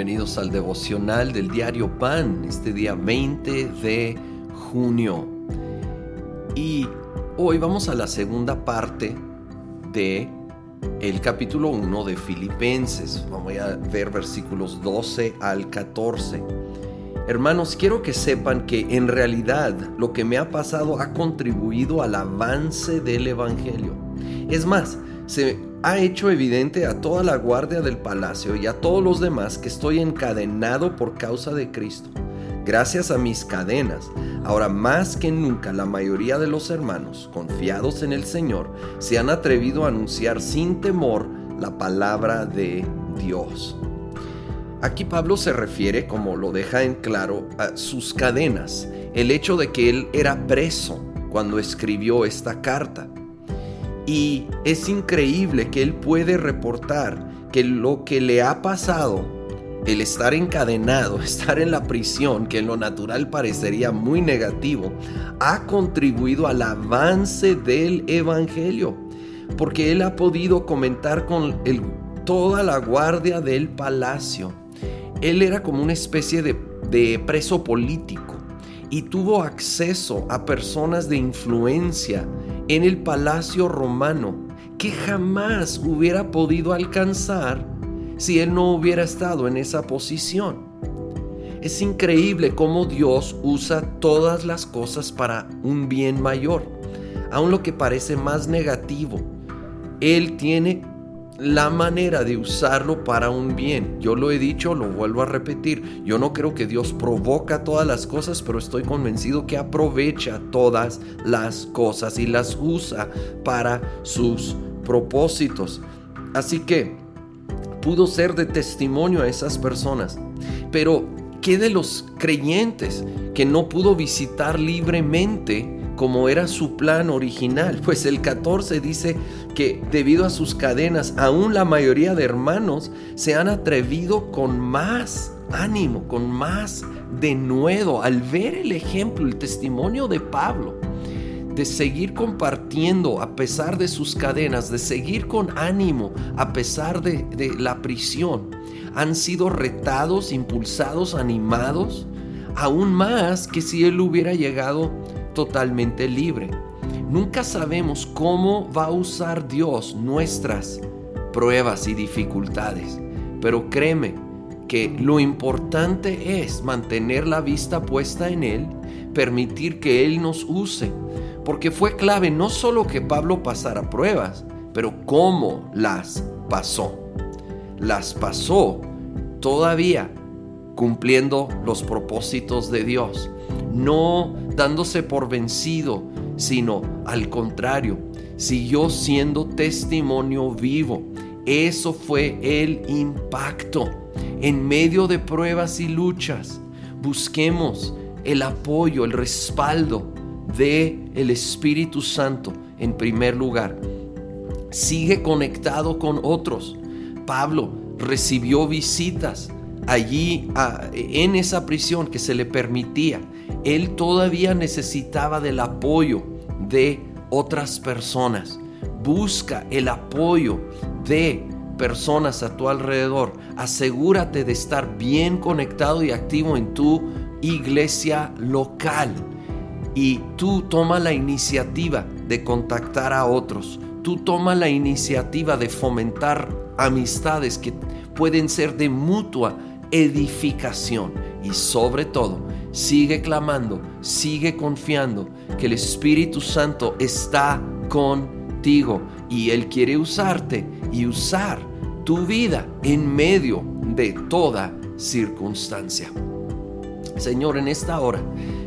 bienvenidos al devocional del diario Pan, este día 20 de junio. Y hoy vamos a la segunda parte de el capítulo 1 de Filipenses. Vamos a ver versículos 12 al 14. Hermanos, quiero que sepan que en realidad lo que me ha pasado ha contribuido al avance del Evangelio. Es más, se ha hecho evidente a toda la guardia del palacio y a todos los demás que estoy encadenado por causa de Cristo. Gracias a mis cadenas, ahora más que nunca la mayoría de los hermanos, confiados en el Señor, se han atrevido a anunciar sin temor la palabra de Dios. Aquí Pablo se refiere, como lo deja en claro, a sus cadenas, el hecho de que él era preso cuando escribió esta carta. Y es increíble que él puede reportar que lo que le ha pasado, el estar encadenado, estar en la prisión, que en lo natural parecería muy negativo, ha contribuido al avance del Evangelio. Porque él ha podido comentar con toda la guardia del palacio. Él era como una especie de, de preso político y tuvo acceso a personas de influencia en el palacio romano que jamás hubiera podido alcanzar si él no hubiera estado en esa posición. Es increíble cómo Dios usa todas las cosas para un bien mayor, aun lo que parece más negativo. Él tiene la manera de usarlo para un bien. Yo lo he dicho, lo vuelvo a repetir. Yo no creo que Dios provoca todas las cosas, pero estoy convencido que aprovecha todas las cosas y las usa para sus propósitos. Así que pudo ser de testimonio a esas personas. Pero, ¿qué de los creyentes que no pudo visitar libremente? Como era su plan original. Pues el 14 dice que debido a sus cadenas, aún la mayoría de hermanos se han atrevido con más ánimo, con más denuedo, al ver el ejemplo, el testimonio de Pablo, de seguir compartiendo a pesar de sus cadenas, de seguir con ánimo a pesar de, de la prisión. Han sido retados, impulsados, animados, aún más que si él hubiera llegado totalmente libre. Nunca sabemos cómo va a usar Dios nuestras pruebas y dificultades, pero créeme que lo importante es mantener la vista puesta en Él, permitir que Él nos use, porque fue clave no solo que Pablo pasara pruebas, pero cómo las pasó. Las pasó todavía cumpliendo los propósitos de Dios no dándose por vencido, sino al contrario, siguió siendo testimonio vivo. Eso fue el impacto. En medio de pruebas y luchas, busquemos el apoyo, el respaldo de el Espíritu Santo en primer lugar. Sigue conectado con otros. Pablo recibió visitas allí en esa prisión que se le permitía él todavía necesitaba del apoyo de otras personas. Busca el apoyo de personas a tu alrededor. Asegúrate de estar bien conectado y activo en tu iglesia local. Y tú toma la iniciativa de contactar a otros. Tú toma la iniciativa de fomentar amistades que pueden ser de mutua edificación. Y sobre todo, sigue clamando, sigue confiando que el Espíritu Santo está contigo y Él quiere usarte y usar tu vida en medio de toda circunstancia. Señor, en esta hora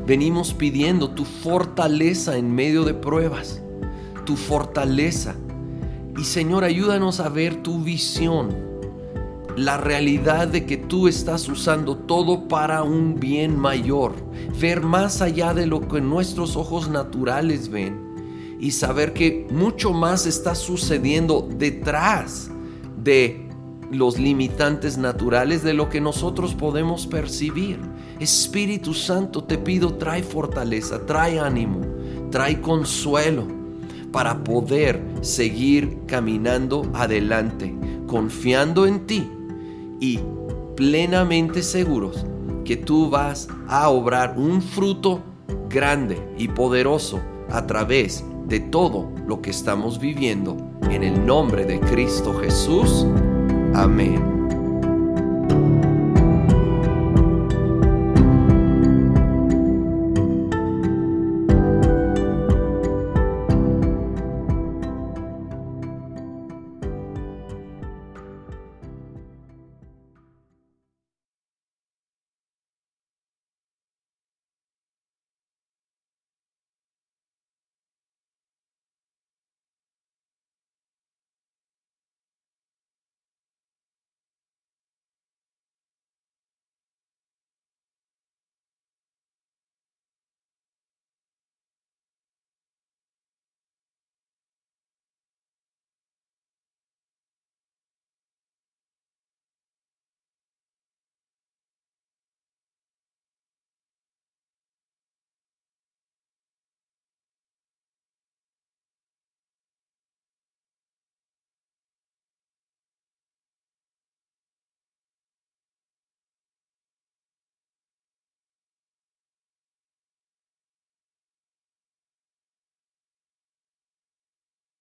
venimos pidiendo tu fortaleza en medio de pruebas, tu fortaleza. Y Señor, ayúdanos a ver tu visión la realidad de que tú estás usando todo para un bien mayor, ver más allá de lo que nuestros ojos naturales ven y saber que mucho más está sucediendo detrás de los limitantes naturales de lo que nosotros podemos percibir. Espíritu Santo, te pido, trae fortaleza, trae ánimo, trae consuelo para poder seguir caminando adelante, confiando en ti y plenamente seguros que tú vas a obrar un fruto grande y poderoso a través de todo lo que estamos viviendo. En el nombre de Cristo Jesús. Amén.